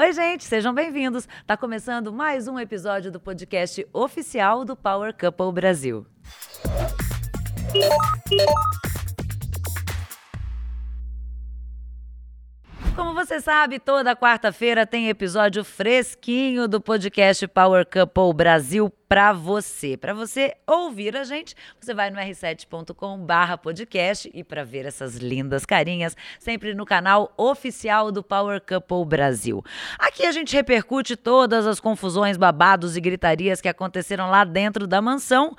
Oi, gente, sejam bem-vindos. Tá começando mais um episódio do podcast oficial do Power Couple Brasil. Como você sabe, toda quarta-feira tem episódio fresquinho do podcast Power Couple Brasil para você. Para você ouvir a gente, você vai no r7.com/podcast e para ver essas lindas carinhas, sempre no canal oficial do Power Couple Brasil. Aqui a gente repercute todas as confusões, babados e gritarias que aconteceram lá dentro da mansão.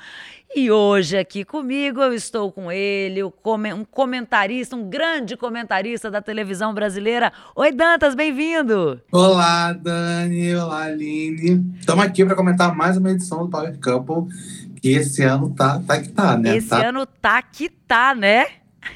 E hoje aqui comigo eu estou com ele, um comentarista, um grande comentarista da televisão brasileira. Oi, Dantas, bem-vindo! Olá, Dani, olá, Aline. Estamos aqui para comentar mais uma edição do Power Couple, que esse ano tá, tá que tá, né? Esse tá... ano tá que tá, né?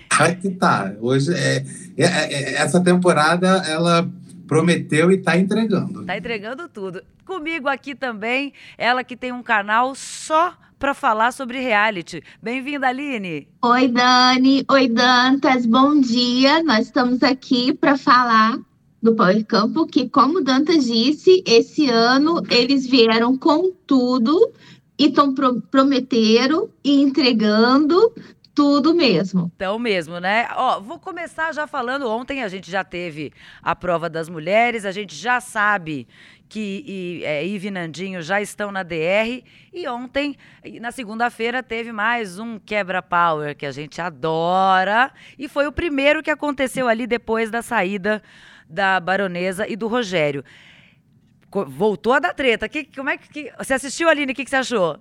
Tá que tá. Hoje, é, é, é, essa temporada, ela prometeu e tá entregando. Tá entregando tudo. Comigo aqui também, ela que tem um canal só para falar sobre reality. Bem-vinda, Aline. Oi, Dani. Oi, Dantas. Bom dia. Nós estamos aqui para falar do Power Campo, que, como Dantas disse, esse ano eles vieram com tudo e estão pro prometeram e entregando tudo mesmo. Então mesmo, né? Ó, vou começar já falando. Ontem a gente já teve a prova das mulheres, a gente já sabe que e, é, Ive e Nandinho já estão na DR. E ontem, na segunda-feira, teve mais um quebra-power que a gente adora. E foi o primeiro que aconteceu ali depois da saída da Baronesa e do Rogério. Voltou a dar treta. Que, como é que, você assistiu, Aline? O que, que você achou?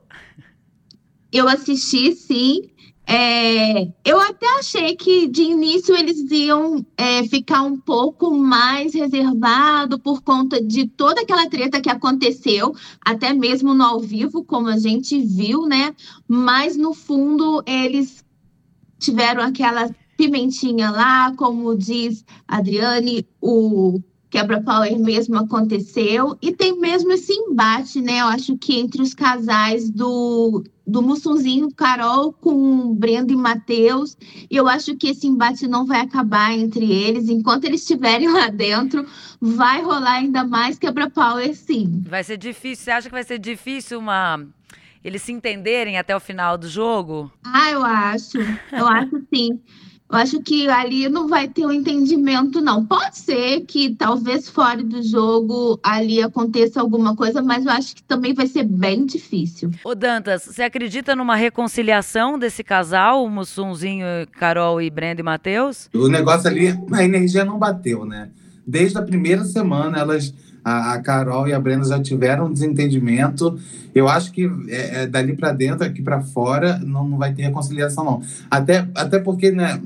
Eu assisti, sim. É, eu até achei que de início eles iam é, ficar um pouco mais reservado por conta de toda aquela treta que aconteceu, até mesmo no ao vivo, como a gente viu, né? Mas no fundo eles tiveram aquela pimentinha lá, como diz Adriane, o quebra-power mesmo aconteceu e tem mesmo esse embate, né? Eu acho que entre os casais do do Mussunzinho, Carol com Brenda e Matheus. E eu acho que esse embate não vai acabar entre eles. Enquanto eles estiverem lá dentro, vai rolar ainda mais quebra-power, sim. Vai ser difícil. Você acha que vai ser difícil uma eles se entenderem até o final do jogo? Ah, eu acho. Eu acho sim. Eu acho que ali não vai ter um entendimento, não. Pode ser que talvez fora do jogo ali aconteça alguma coisa, mas eu acho que também vai ser bem difícil. Ô Dantas, você acredita numa reconciliação desse casal, o Mussunzinho, Carol e Brenda e Matheus? O negócio ali, a energia não bateu, né? Desde a primeira semana, elas a, Carol e a Brenda já tiveram um desentendimento. Eu acho que é, é dali para dentro, aqui para fora, não, não vai ter reconciliação, não. Até, até porque, né?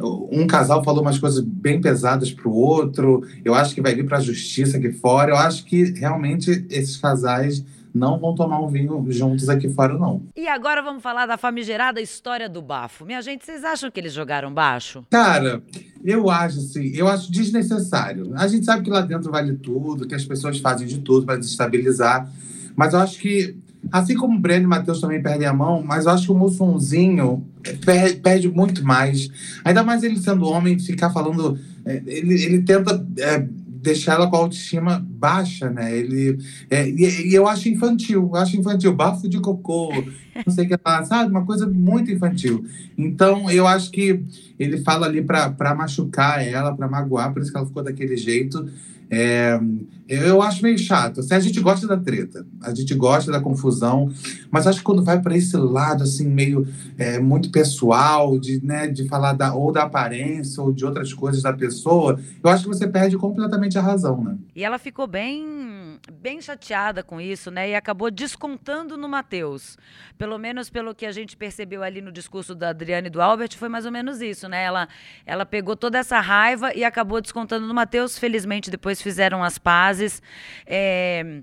Um casal falou umas coisas bem pesadas pro outro. Eu acho que vai vir para a justiça aqui fora. Eu acho que realmente esses casais não vão tomar um vinho juntos aqui fora, não. E agora vamos falar da famigerada história do bafo. Minha gente, vocês acham que eles jogaram baixo? Cara, eu acho assim, eu acho desnecessário. A gente sabe que lá dentro vale tudo, que as pessoas fazem de tudo para desestabilizar. Mas eu acho que Assim como o Breno e o Matheus também perdem a mão, mas eu acho que o perde, perde, muito mais. Ainda mais ele sendo homem, ficar falando. É, ele, ele tenta é, deixar ela com a autoestima baixa, né? Ele, é, e, e, eu acho infantil, eu acho infantil, bafo de cocô, não sei o que lá, sabe? Uma coisa muito infantil. Então, eu acho que ele fala ali para machucar ela, para magoar, por isso que ela ficou daquele jeito. É, eu acho meio chato. Assim, a gente gosta da treta, a gente gosta da confusão, mas acho que quando vai para esse lado assim meio é, muito pessoal, de, né, de falar da, ou da aparência ou de outras coisas da pessoa, eu acho que você perde completamente a razão, né? E ela ficou bem, bem chateada com isso, né? E acabou descontando no Matheus. Pelo menos pelo que a gente percebeu ali no discurso da Adriane e do Albert, foi mais ou menos isso, né? Ela, ela pegou toda essa raiva e acabou descontando no Matheus. Felizmente depois fizeram as pazes é...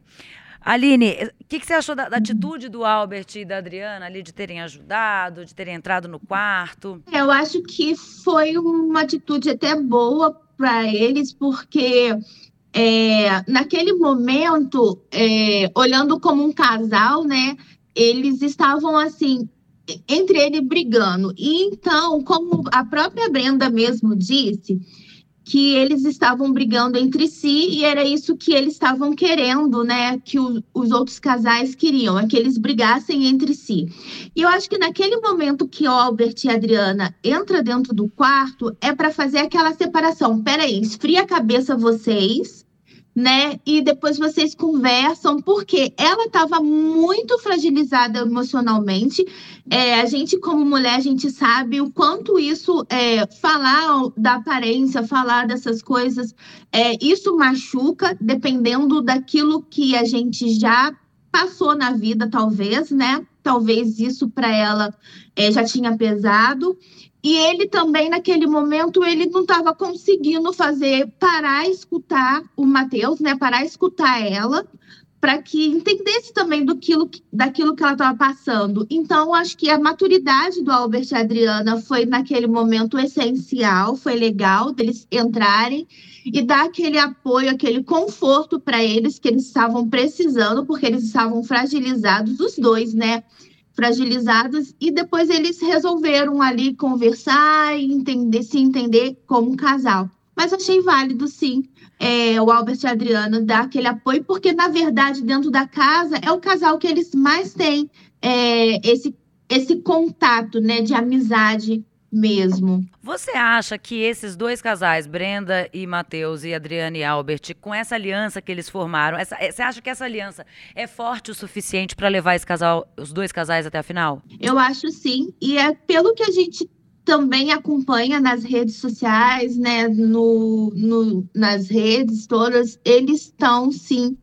Aline, o que, que, você achou da, da, atitude do Albert e da Adriana ali de terem ajudado, de terem entrado no quarto? Eu acho que foi uma atitude até boa para eles, porque é, naquele momento, é, olhando como um casal, né, eles estavam assim entre eles brigando. E então, como a própria Brenda mesmo disse, que eles estavam brigando entre si e era isso que eles estavam querendo, né? Que o, os outros casais queriam, é que eles brigassem entre si. E eu acho que naquele momento que Albert e Adriana entra dentro do quarto é para fazer aquela separação. Peraí, esfria a cabeça vocês né? E depois vocês conversam, porque ela estava muito fragilizada emocionalmente. É, a gente, como mulher, a gente sabe o quanto isso é, falar da aparência, falar dessas coisas, é, isso machuca, dependendo daquilo que a gente já passou na vida, talvez, né? Talvez isso para ela é, já tinha pesado. E ele também, naquele momento, ele não estava conseguindo fazer parar escutar o Matheus, né? Parar escutar ela, para que entendesse também do quilo, daquilo que ela estava passando. Então, acho que a maturidade do Albert e Adriana foi, naquele momento, essencial, foi legal deles entrarem e dar aquele apoio, aquele conforto para eles que eles estavam precisando, porque eles estavam fragilizados, os dois, né? Fragilizados e depois eles resolveram ali conversar e entender, se entender como um casal. Mas achei válido, sim, é, o Albert e a Adriana dar aquele apoio, porque, na verdade, dentro da casa, é o casal que eles mais têm é, esse, esse contato né, de amizade mesmo. Você acha que esses dois casais, Brenda e Matheus e Adriane e Albert, com essa aliança que eles formaram, essa, você acha que essa aliança é forte o suficiente para levar esse casal, os dois casais até a final? Eu acho sim, e é pelo que a gente também acompanha nas redes sociais, né, no, no nas redes todas, eles estão sim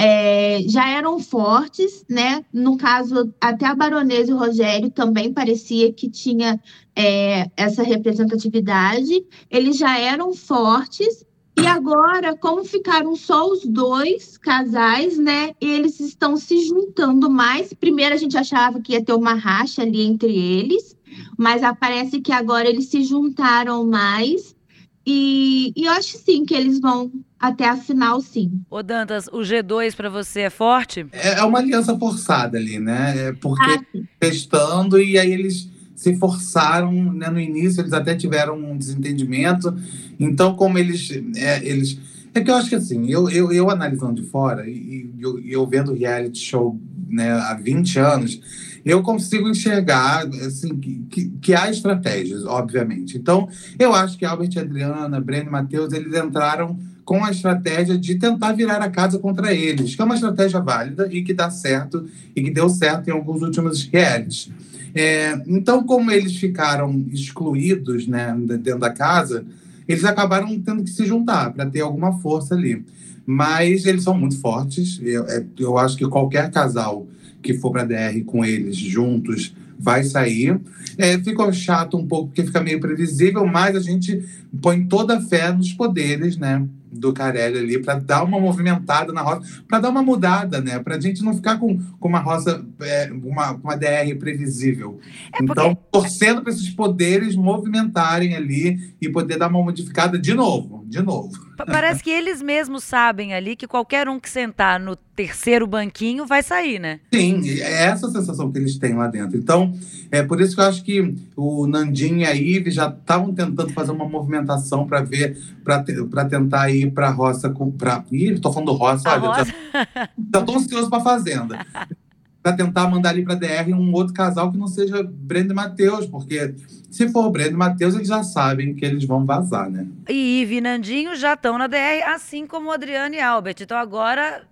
é, já eram fortes, né? No caso, até a baronesa e o Rogério também parecia que tinha é, essa representatividade. Eles já eram fortes e agora, como ficaram só os dois casais, né? Eles estão se juntando mais. Primeiro a gente achava que ia ter uma racha ali entre eles, mas parece que agora eles se juntaram mais. E, e eu acho sim que eles vão até a final, sim. Ô Dantas, o G2 para você é forte? É, é uma aliança forçada ali, né? É porque ah, testando e aí eles se forçaram, né? No início eles até tiveram um desentendimento. Então, como eles, é, eles é que eu acho que assim, eu, eu, eu analisando de fora e eu, eu vendo reality show né, há 20 anos, eu consigo enxergar assim, que, que, que, há estratégias, obviamente. Então, eu acho que Albert e Adriana, Breno e Matheus, eles entraram com a estratégia de tentar virar a casa contra eles, que é uma estratégia válida e que dá certo e que deu certo em alguns últimos realities. É, então, como eles ficaram excluídos né, dentro da casa, eles acabaram tendo que se juntar para ter alguma força ali. Mas eles são muito fortes. Eu, é, eu acho que qualquer casal que for para DR com eles juntos vai sair. É, ficou chato um pouco, porque fica meio previsível, mas a gente põe toda a fé nos poderes, né? Do Carelli ali para dar uma movimentada na roça, para dar uma mudada, né? Para a gente não ficar com, com uma roça, é, uma, uma DR previsível. É porque... Então, torcendo para esses poderes movimentarem ali e poder dar uma modificada de novo, de novo. Parece que eles mesmos sabem ali que qualquer um que sentar no terceiro banquinho vai sair, né? Sim, é essa a sensação que eles têm lá dentro. Então, é por isso que eu acho que o Nandinho e a Ive já estavam tentando fazer uma movimentação para ver, para tentar ir para a roça. Pra... Ih, tô falando roça, a olha, roça? já, já tô ansioso para fazenda. para tentar mandar ali para DR um outro casal que não seja Brenda e Matheus, porque se for Brenda e Matheus, eles já sabem que eles vão vazar, né? E Ive e Nandinho já estão na DR, assim como Adriano e Albert. Então agora,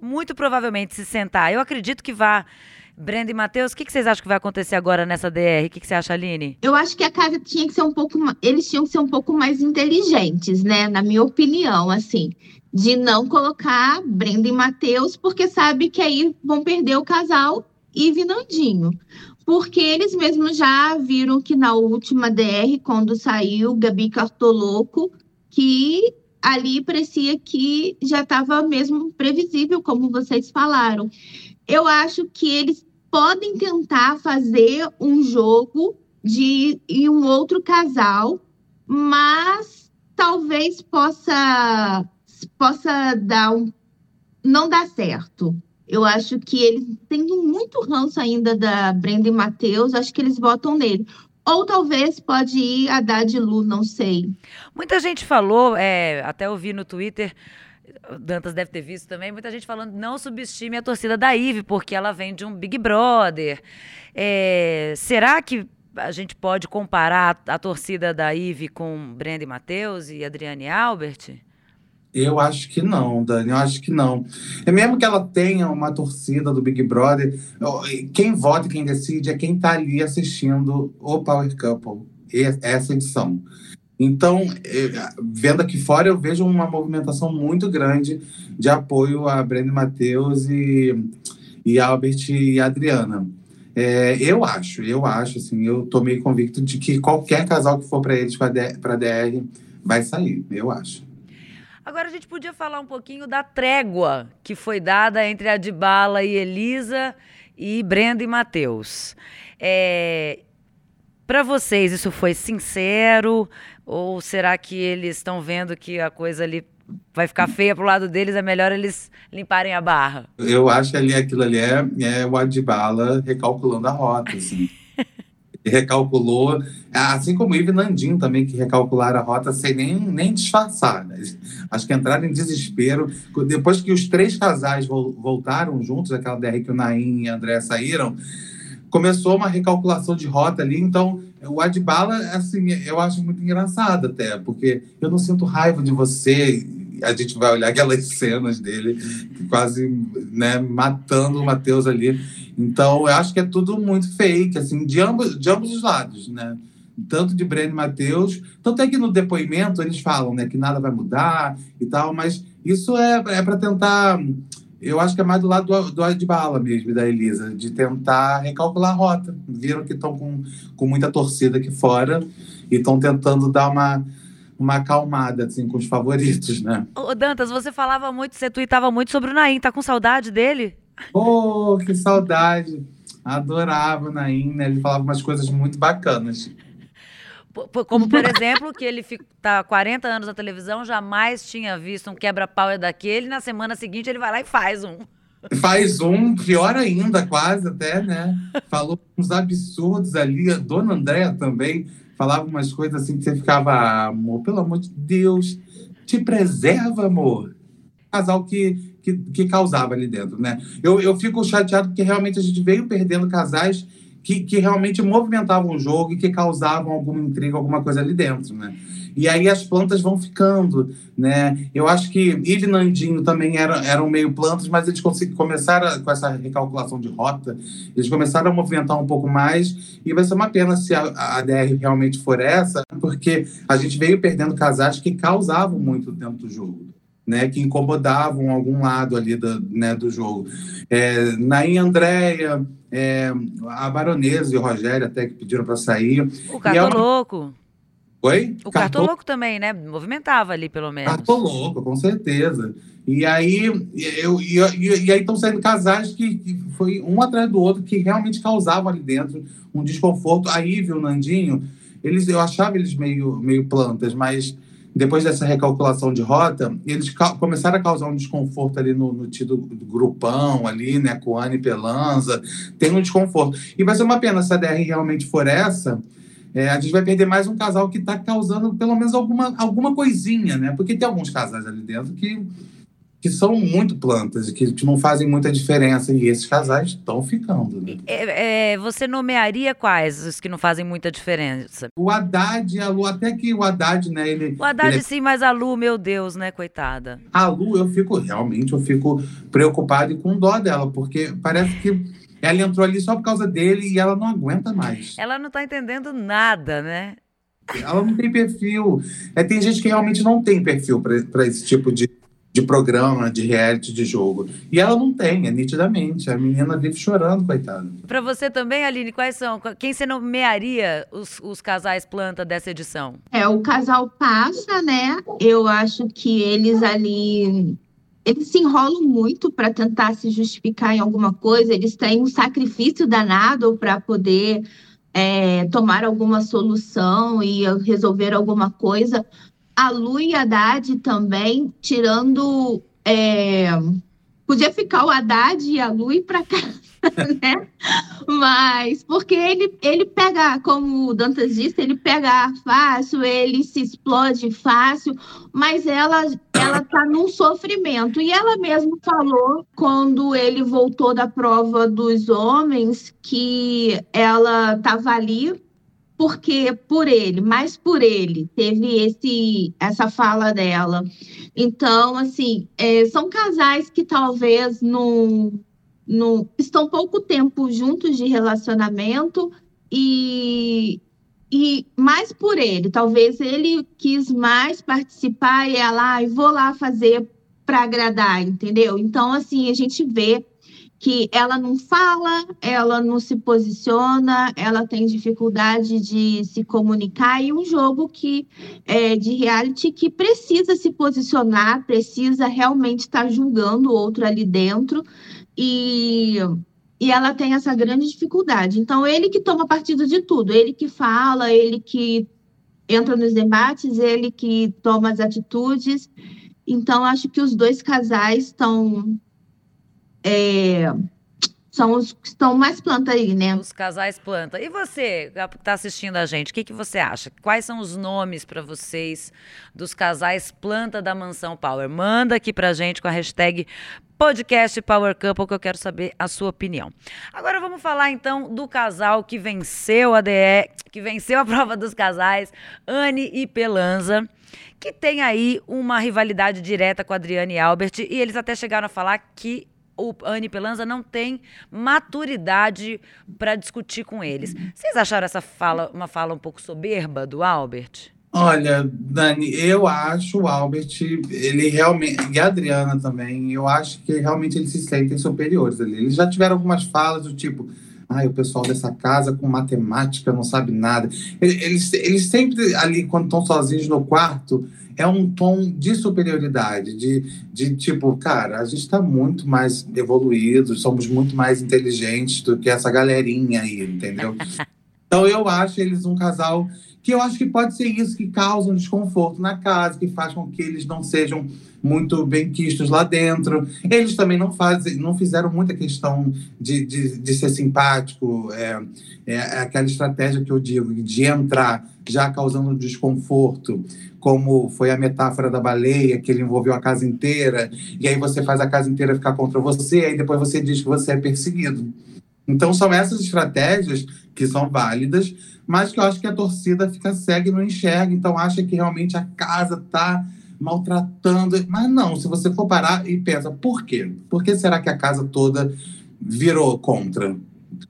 muito provavelmente, se sentar. Eu acredito que vá. Brenda e Matheus, o que, que, vocês acham que vai acontecer agora nessa DR? O que, que, você acha, Aline? Eu acho que a casa tinha que ser um pouco. Eles tinham que ser um pouco mais inteligentes, né? Na minha opinião, assim de não colocar Brenda e Matheus, porque sabe que aí vão perder o casal e Vinandinho. Porque eles mesmos já viram que na última DR, quando saiu Gabi Cartoloco, que ali parecia que já estava mesmo previsível, como vocês falaram. Eu acho que eles podem tentar fazer um jogo de e um outro casal, mas talvez possa possa dar um não dar certo. Eu acho que eles têm muito ranço ainda da Brenda e Matheus, acho que eles votam nele. Ou talvez pode ir Haddad e Lu, não sei. Muita gente falou, é, até ouvi no Twitter, Dantas deve ter visto também, muita gente falando não subestime a torcida da Ive, porque ela vem de um Big Brother. É, será que a gente pode comparar a, torcida da Ive com Brenda e Matheus e Adriane Albert? Eu acho que não, Dani, eu acho que não. É mesmo que ela tenha uma torcida do Big Brother, quem vota e quem decide é quem está ali assistindo o Power Couple, essa edição. Então, vendo aqui fora, eu vejo uma movimentação muito grande de apoio a Brenda Matheus e, e Albert e Adriana. É, eu acho, eu acho, assim, eu tô meio convicto de que qualquer casal que for para eles, para DR, vai sair, eu acho. Agora a gente podia falar um pouquinho da trégua que foi dada entre a Dibala e Elisa e Brenda e Matheus. É, Para vocês, isso foi sincero? Ou será que eles estão vendo que a coisa ali vai ficar feia pro lado deles, é melhor eles limparem a barra? Eu acho que ali aquilo ali é, é o Adibala recalculando a rota, assim. recalculou, assim como o Ivo Nandinho também, que recalcularam a rota sem nem, nem disfarçar. Né? Acho que entraram em desespero. Depois que os três casais voltaram juntos, aquela DR que o Naim e a André saíram, começou uma recalculação de rota ali, então o Adbala, assim, eu acho muito engraçado até, porque eu não sinto raiva de você, a gente vai olhar aquelas cenas dele quase né, matando o Matheus ali. Então, eu acho que é tudo muito fake, assim, de ambos, de ambos os lados, né? Tanto de Breno e Matheus, tanto é que no depoimento eles falam né, que nada vai mudar e tal, mas isso é, é para tentar. Eu acho que é mais do lado do, do de bala mesmo, da Elisa, de tentar recalcular a rota. Viram que estão com, com muita torcida aqui fora e estão tentando dar uma, uma acalmada, assim, com os favoritos, né? Ô, Dantas, você falava muito, você tweetava muito sobre o Naim, tá com saudade dele? Oh, que saudade! Adorava o Naim, né? Ele falava umas coisas muito bacanas. Como, por exemplo, que ele está 40 anos na televisão, jamais tinha visto um quebra-pau daquele, na semana seguinte ele vai lá e faz um. Faz um, pior ainda, quase até, né? Falou uns absurdos ali. A dona Andréa também falava umas coisas assim que você ficava, amor, pelo amor de Deus, te preserva, amor. Casal que que, que causava ali dentro, né? Eu, eu fico chateado porque realmente a gente veio perdendo casais que, que realmente movimentavam o jogo e que causavam alguma intriga, alguma coisa ali dentro, né? E aí as plantas vão ficando, né? Eu acho que ele e Nandinho também eram, eram meio plantas, mas eles começaram com essa recalculação de rota, eles começaram a movimentar um pouco mais e vai ser uma pena se a, a DR realmente for essa, porque a gente veio perdendo casais que causavam muito dentro do jogo né, que incomodavam algum lado ali do, né, do jogo. É, Nain Andréia, é, a Baronesa e o Rogério até que pediram para sair. O Cartoloco. É Oi? O Cartoloco também, né? Movimentava ali, pelo menos. Cartoloco, com certeza. E aí, eu, e, e, e aí estão saindo casais que, que, foi um atrás do outro que realmente causavam ali dentro um desconforto. A Ivy e o Nandinho, eles, eu achava eles meio, meio plantas, mas depois dessa recalculação de rota, eles começaram a causar um desconforto ali no, no tido do grupão ali, né, Anne Pelanza, tem um desconforto. E vai ser uma pena se a DR realmente for essa, é, a gente vai perder mais um casal que está causando pelo menos alguma, alguma coisinha, né? Porque tem alguns casais ali dentro que que são muito plantas e que, que, não fazem muita diferença. E esses casais estão ficando. Né? É, é, você nomearia quais os que não fazem muita diferença? O Haddad e a Lu, até que o Haddad, né? Ele, o Haddad ele... sim, mas a Lu, meu Deus, né, coitada. A Lu, eu fico, realmente, eu fico preocupado e com dó dela, porque parece que ela entrou ali só por causa dele e ela não aguenta mais. Ela não tá entendendo nada, né? Ela não tem perfil. É, tem gente que realmente não tem perfil para esse tipo de de programa, de reality, de jogo. E ela não tem, é nitidamente. A menina vive chorando, coitada. Para você também, Aline, quais são? Quem você nomearia os, os casais planta dessa edição? É, o casal passa, né? Eu acho que eles ali. Eles se enrolam muito para tentar se justificar em alguma coisa, eles têm um sacrifício danado para poder é, tomar alguma solução e resolver alguma coisa, a Lu e a Haddad também, tirando é, Podia ficar o Haddad e a Lu ir para casa, né? Mas, porque ele, ele pega, como o Dantas disse, ele pega fácil, ele se explode fácil, mas ela ela tá num sofrimento. E ela mesma falou, quando ele voltou da prova dos homens, que ela estava ali porque por ele, mais por ele, teve esse essa fala dela. Então, assim, é, são casais que talvez não, não estão pouco tempo juntos de relacionamento e, e mais por ele. Talvez ele quis mais participar e ela, ah, vou lá fazer para agradar, entendeu? Então, assim, a gente vê que ela não fala, ela não se posiciona, ela tem dificuldade de se comunicar e um jogo que é de reality que precisa se posicionar, precisa realmente estar julgando o outro ali dentro e e ela tem essa grande dificuldade. Então ele que toma partido de tudo, ele que fala, ele que entra nos debates, ele que toma as atitudes. Então acho que os dois casais estão é, são os que estão mais planta aí, né? Os casais planta. E você, que está assistindo a gente, o que, que você acha? Quais são os nomes para vocês dos casais planta da Mansão Power? Manda aqui para gente com a hashtag podcast Power Couple, que eu quero saber a sua opinião. Agora vamos falar então do casal que venceu a DE, que venceu a prova dos casais, Anne e Pelanza que tem aí uma rivalidade direta com a Adriane Albert, e eles até chegaram a falar que o Anne Pelanza não tem maturidade para discutir com eles. Vocês acharam essa fala uma fala um pouco soberba do Albert? Olha, Dani, eu acho o Albert, ele realmente, e a Adriana também, eu acho que realmente eles se sentem superiores ali. Eles já tiveram algumas falas do tipo, ai, o pessoal dessa casa com matemática não sabe nada. Eles, eles sempre ali, quando estão sozinhos no quarto, é um tom de superioridade, de, de tipo, cara, a gente está muito mais evoluído, somos muito mais inteligentes do que essa galerinha aí, entendeu? Então eu acho eles um casal que eu acho que pode ser isso que causa um desconforto na casa, que faz com que eles não sejam muito bem quistos lá dentro. Eles também não fazem, não fizeram muita questão de, de, de ser simpático. É, é, é aquela estratégia que eu digo, de entrar já causando desconforto, como foi a metáfora da baleia, que ele envolveu a casa inteira, e aí você faz a casa inteira ficar contra você, aí depois você diz que você é perseguido. Então são essas estratégias que são válidas, mas que eu acho que a torcida fica cega e não enxerga, então acha que realmente a casa está maltratando. Mas não, se você for parar e pensa, por quê? Por que será que a casa toda virou contra?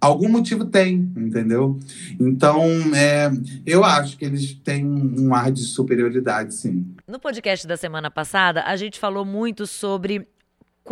Algum motivo tem, entendeu? Então, é, eu acho que eles têm um ar de superioridade, sim. No podcast da semana passada, a gente falou muito sobre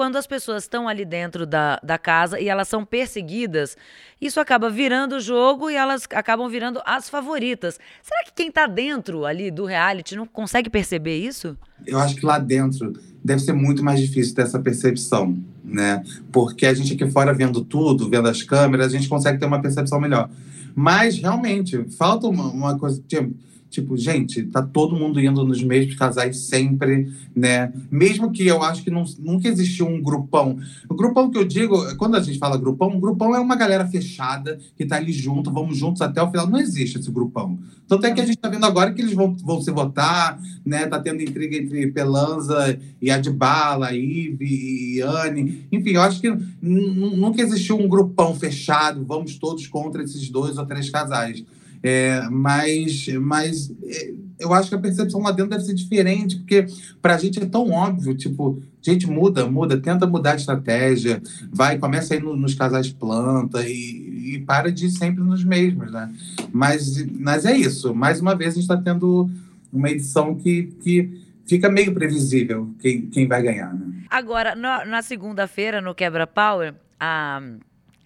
quando as pessoas estão ali dentro da, da casa e elas são perseguidas, isso acaba virando o jogo e elas acabam virando as favoritas. Será que quem está dentro ali do reality não consegue perceber isso? Eu acho que lá dentro deve ser muito mais difícil ter essa percepção, né? Porque a gente aqui fora vendo tudo, vendo as câmeras, a gente consegue ter uma percepção melhor. Mas realmente falta uma, uma coisa. Tipo, Tipo, gente, tá todo mundo indo nos mesmos casais sempre, né? Mesmo que eu acho que não, nunca existiu um grupão. O grupão que eu digo, quando a gente fala grupão, grupão é uma galera fechada que tá ali junto, vamos juntos até o final. Não existe esse grupão. Tanto é que a gente tá vendo agora que eles vão, vão se votar, né? Tá tendo intriga entre Pelanza e Adbala, Ive e Anne. Enfim, eu acho que nunca existiu um grupão fechado, vamos todos contra esses dois ou três casais. É, mas mas é, eu acho que a percepção lá dentro deve ser diferente, porque para a gente é tão óbvio, tipo, gente muda, muda, tenta mudar a estratégia, vai, começa aí no, nos casais planta e, e, para de ir sempre nos mesmos, né? Mas, mas é isso, mais uma vez a gente está tendo uma edição que, que fica meio previsível quem, quem vai ganhar, né? Agora, no, na segunda-feira, no Quebra Power, a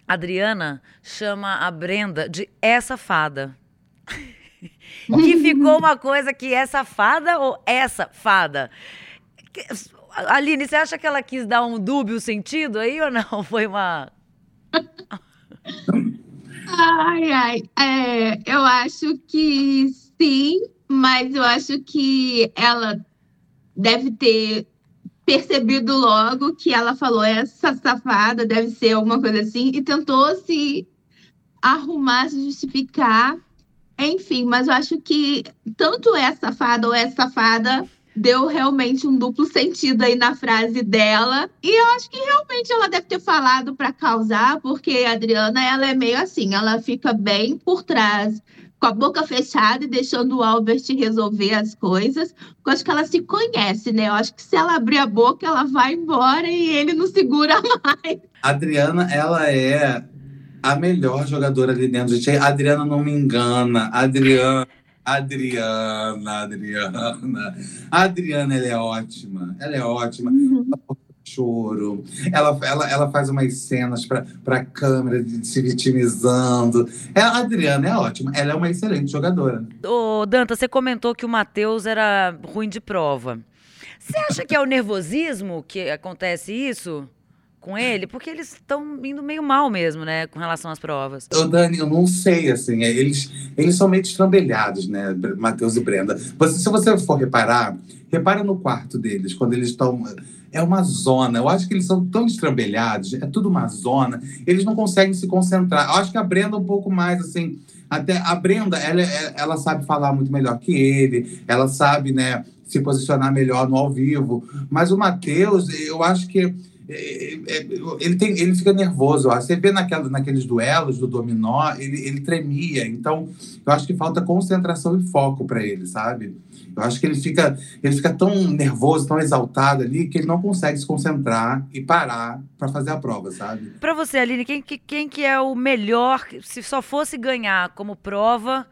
Adriana chama a Brenda de essa fada. que ficou uma coisa que é safada ou essa fada? Aline, você acha que ela quis dar um dúbio sentido aí ou não? Foi uma. ai, ai. É, eu acho que sim, mas eu acho que ela deve ter percebido logo que ela falou essa safada deve ser alguma coisa assim e tentou se arrumar, se justificar, enfim, mas eu acho que tanto é safada ou é safada deu realmente um duplo sentido aí na frase dela. E eu acho que realmente ela deve ter falado para causar, porque a Adriana ela é meio assim, ela fica bem por trás, com a boca fechada e deixando o Albert resolver as coisas. Eu acho que ela se conhece, né? Eu acho que se ela abrir a boca, ela vai embora e ele não segura mais. A Adriana, ela é a melhor jogadora ali dentro. Gente, a Adriana não me engana. Adriana Adriana, Adriana. A Adriana, ela é ótima. Ela é ótima. Uhum. Choro. Ela, ela, ela faz umas cenas para a câmera de, se vitimizando. É, a Adriana é ótima. Ela é uma excelente jogadora. Ô, Danta, você comentou que o Matheus era ruim de prova. Você acha que é o nervosismo que acontece isso? Com ele, porque eles estão indo meio mal mesmo, né, com relação às provas. Ô, Dani, eu não sei, assim, é, eles, eles são meio estrambelhados, né, Matheus e Brenda. Você, se você for reparar, repara no quarto deles, quando eles estão... É uma zona, eu acho que eles são tão estrambelhados, é tudo uma zona, eles não conseguem se concentrar. Eu acho que a Brenda um pouco mais, assim... Até a Brenda, ela, é, ela sabe falar muito melhor que ele, ela sabe, né, se posicionar melhor no ao vivo. Mas o Matheus, eu acho que ele, tem, ele fica nervoso. Ó. Você vê naquela, naqueles duelos do dominó, ele, ele tremia. Então, eu acho que falta concentração e foco para ele, sabe? Eu acho que ele fica, ele fica tão nervoso, tão exaltado ali, que ele não consegue se concentrar e parar para fazer a prova, sabe? Para você, Aline, quem, quem que é o melhor, se só fosse ganhar como prova,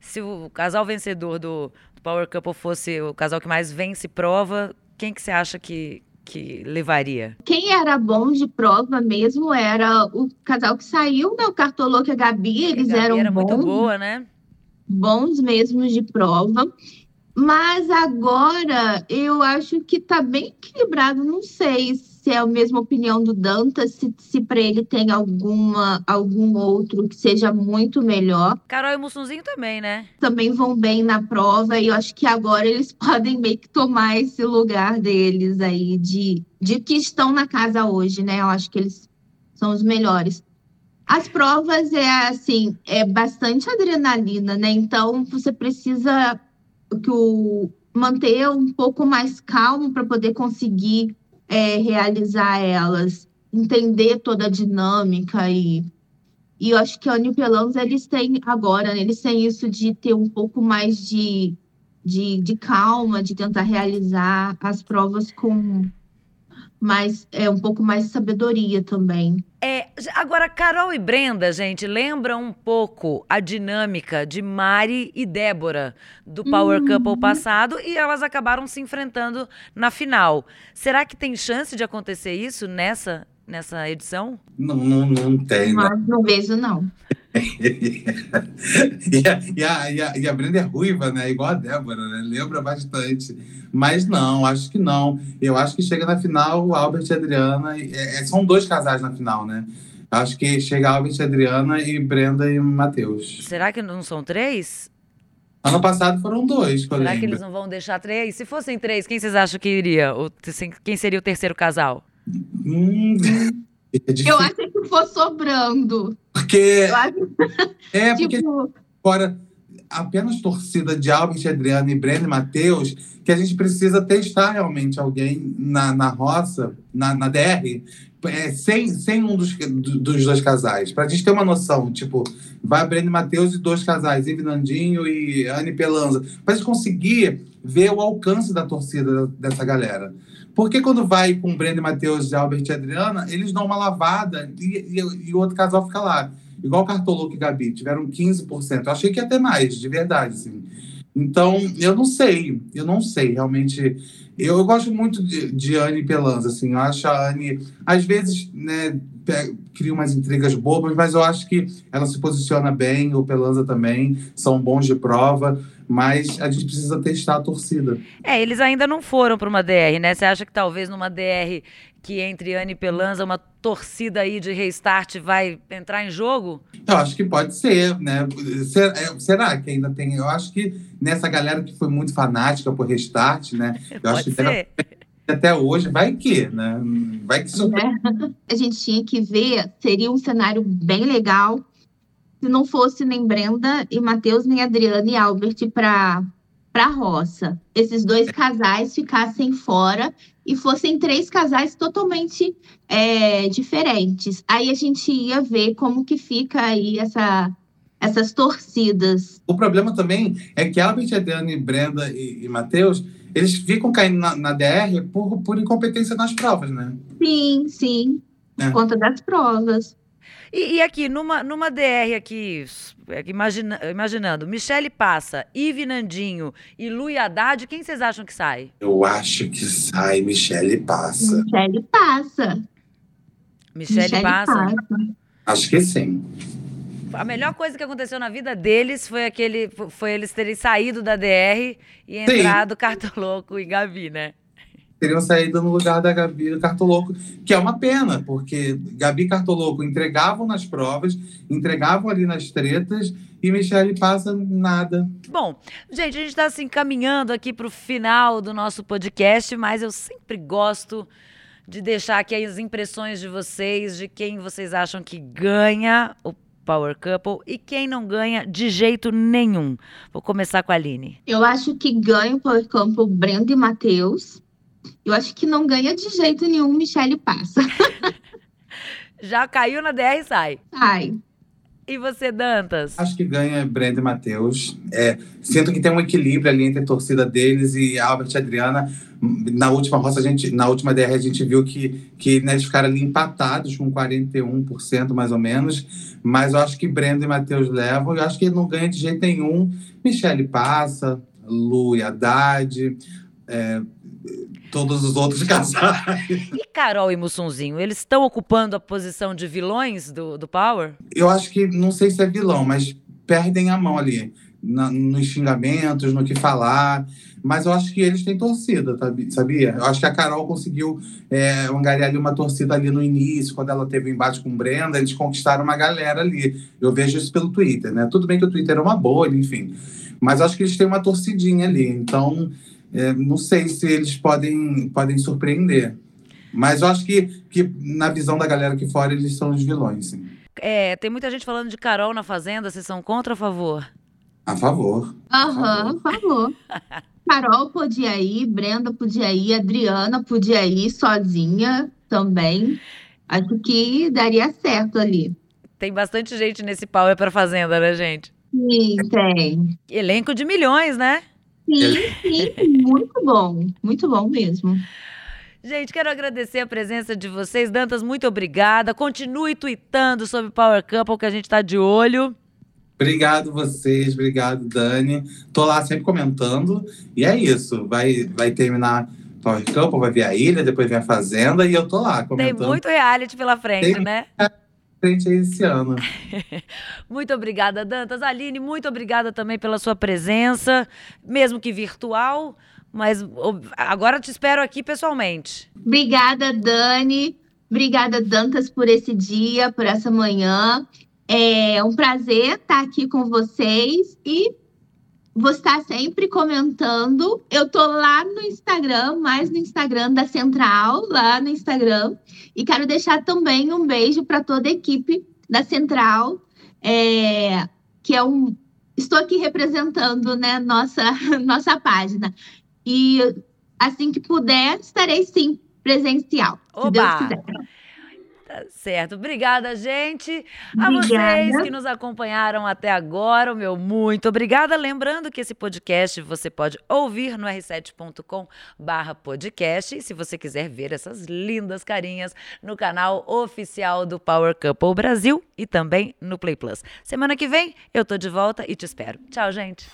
se o casal vencedor do, do Power Couple fosse o casal que mais vence prova, quem que você acha que, que levaria? Quem era bom de prova mesmo era o casal que saiu, né? O Cartoloco e a Gabi, eles a Gabi eram era bons. muito boa, né? Bons mesmo de prova. Mas agora eu acho que tá bem equilibrado. Não sei se é a mesma opinião do Dantas, se, se para ele tem alguma algum outro que seja muito melhor. Carol e Mussunzinho também, né? Também vão bem na prova e eu acho que agora eles podem meio que tomar esse lugar deles aí de, de que estão na casa hoje, né? Eu acho que eles são os melhores. As provas é assim, é bastante adrenalina, né? Então você precisa que o manter um pouco mais calmo para poder conseguir é, realizar elas, entender toda a dinâmica e e eu acho que a Unipelanza, eles têm agora, né, eles têm isso de ter um pouco mais de, de, de calma, de tentar realizar as provas com mas é um pouco mais sabedoria também. É, agora, Carol e Brenda, gente, lembram um pouco a dinâmica de Mari e Débora do Power uhum. Couple passado e elas acabaram se enfrentando na final. Será que tem chance de acontecer isso nessa, nessa edição? Não, não, não tem. Mas não vejo, não. E, a, e, a, e, a, e a Brenda é ruiva, né? Igual a Débora, né? Lembra bastante. Mas não, acho que não. Eu acho que chega na final o Albert e a Adriana. É, é, são dois casais na final, né? Acho que chega Albert e Adriana e Brenda e Matheus. Será que não são três? Ano passado foram dois. Será que eles não vão deixar três? Se fossem três, quem vocês acham que iria? Quem seria o terceiro casal? Hum, é eu acho que for sobrando. Porque. Acho... É, porque tipo... fora apenas torcida de Albert, Adriano e Breno e Matheus, que a gente precisa testar realmente alguém na, na roça, na, na DR, é, sem, sem um dos, dos dois casais. Para a gente ter uma noção, tipo, vai Breno e Matheus e dois casais, Ive Nandinho e Anne Pelanza. Para a gente conseguir ver o alcance da torcida dessa galera. Porque quando vai com Breno e Matheus, Albert e Adriana, eles dão uma lavada e, e, e o outro casal fica lá. Igual Cartoloco e Gabi, tiveram 15%. Eu achei que ia ter mais, de verdade, assim. Então, eu não sei, eu não sei, realmente. Eu, eu gosto muito de, de Anne Pelanza, assim. Eu acho a Anne, às vezes, né, cria umas intrigas bobas, mas eu acho que ela se posiciona bem, o Pelanza também, são bons de prova mas a gente precisa testar a torcida. É, eles ainda não foram para uma DR, né? Você acha que talvez numa DR que entre Anne e Pelanza, uma torcida aí de restart vai entrar em jogo? Eu acho que pode ser, né? É, será que ainda tem? Eu acho que nessa galera que foi muito fanática por restart, né? Eu pode acho que ser. até hoje, vai que, né? Vai que surpreende. É. A gente tinha que ver, seria um cenário bem legal se não fosse nem Brenda e Matheus, nem Adriana e Albert para para a roça. Esses dois casais ficassem fora e fossem três casais totalmente é, diferentes. Aí a gente ia ver como que fica aí essa, essas torcidas. O problema também é que Albert, Adriana, Brenda e, e Matheus, eles ficam caindo na, na, DR por, por incompetência nas provas, né? Sim, sim. É. Por conta das provas. E, e, aqui, numa, numa DR aqui, imagina, imaginando, Michele passa, Ive Nandinho e Lu e Haddad, quem vocês acham que sai? Eu acho que sai Michele passa. Michele passa. Michele, passa. passa. Acho que sim. A melhor coisa que aconteceu na vida deles foi aquele, foi eles terem saído da DR e entrado Cartoloco e Gabi, né? Teriam saído no lugar da Gabi do Cartoloco, que é uma pena, porque Gabi e Cartoloco entregavam nas provas, entregavam ali nas tretas, e Michelle passa nada. Bom, gente, a gente está assim caminhando aqui para o final do nosso podcast, mas eu sempre gosto de deixar aqui as impressões de vocês, de quem vocês acham que ganha o Power Couple e quem não ganha de jeito nenhum. Vou começar com a Aline. Eu acho que ganha o Power Couple Brenda e Matheus. Eu acho que não ganha de jeito nenhum, Michele passa. Já caiu na DR e sai. Sai. E você, Dantas? Acho que ganha Brenda e Matheus. É, sinto que tem um equilíbrio ali entre a torcida deles e Albert e Adriana. Na última roça, a gente, na última DR, a gente viu que, que né, eles ficaram ali empatados com 41% mais ou menos. Mas eu acho que Brenda e Matheus levam. Eu acho que ele não ganha de jeito nenhum. Michele passa, Lu e Haddad. É, todos os outros casais. E Carol e Mussunzinho, eles estão ocupando a posição de vilões do, do Power? Eu acho que, não sei se é vilão, mas perdem a mão ali. Na, nos xingamentos, no que falar. Mas eu acho que eles têm torcida, sabia? Eu acho que a Carol conseguiu é, angariar ali uma torcida ali no início, quando ela teve o um embate com Brenda, eles conquistaram uma galera ali. Eu vejo isso pelo Twitter, né? Tudo bem que o Twitter é uma bolha, enfim. Mas acho que eles têm uma torcidinha ali. Então, é, não sei se eles podem, podem surpreender. Mas eu acho que, que, na visão da galera aqui fora, eles são os vilões. Sim. É, tem muita gente falando de Carol na Fazenda. Vocês são contra ou a favor? A favor. Aham, uhum, a favor. Carol podia ir, Brenda podia ir, Adriana podia ir sozinha também. Acho que daria certo ali. Tem bastante gente nesse pau é pra Fazenda, né, gente? Sim, tem. Elenco de milhões, né? Sim, sim, muito bom, muito bom mesmo. Gente, quero agradecer a presença de vocês. Dantas, muito obrigada. Continue tweetando sobre Power Couple, que a gente está de olho. Obrigado vocês, obrigado Dani. Tô lá sempre comentando. E é isso, vai, vai terminar Power Couple, vai ver a ilha, depois vem a Fazenda e eu tô lá comentando. Tem muito reality pela frente, Tem... né? Frente esse ano. muito obrigada, Dantas. Aline, muito obrigada também pela sua presença, mesmo que virtual, mas agora te espero aqui pessoalmente. Obrigada, Dani. Obrigada, Dantas, por esse dia, por essa manhã. É um prazer estar aqui com vocês e vou estar sempre comentando. Eu tô lá no Instagram, mais no Instagram da Central, lá no Instagram. E quero deixar também um beijo para toda a equipe da Central, é, que é um. Estou aqui representando né, nossa, nossa página. E assim que puder, estarei sim presencial. Oba! Se Deus quiser. Tá certo. Obrigada, gente. A vocês que nos acompanharam até agora, o meu muito obrigada. Lembrando que esse podcast você pode ouvir no r7.com barra podcast. E se você quiser ver essas lindas carinhas no canal oficial do Power Couple Brasil e também no Play Plus. Semana que vem eu tô de volta e te espero. Tchau, gente.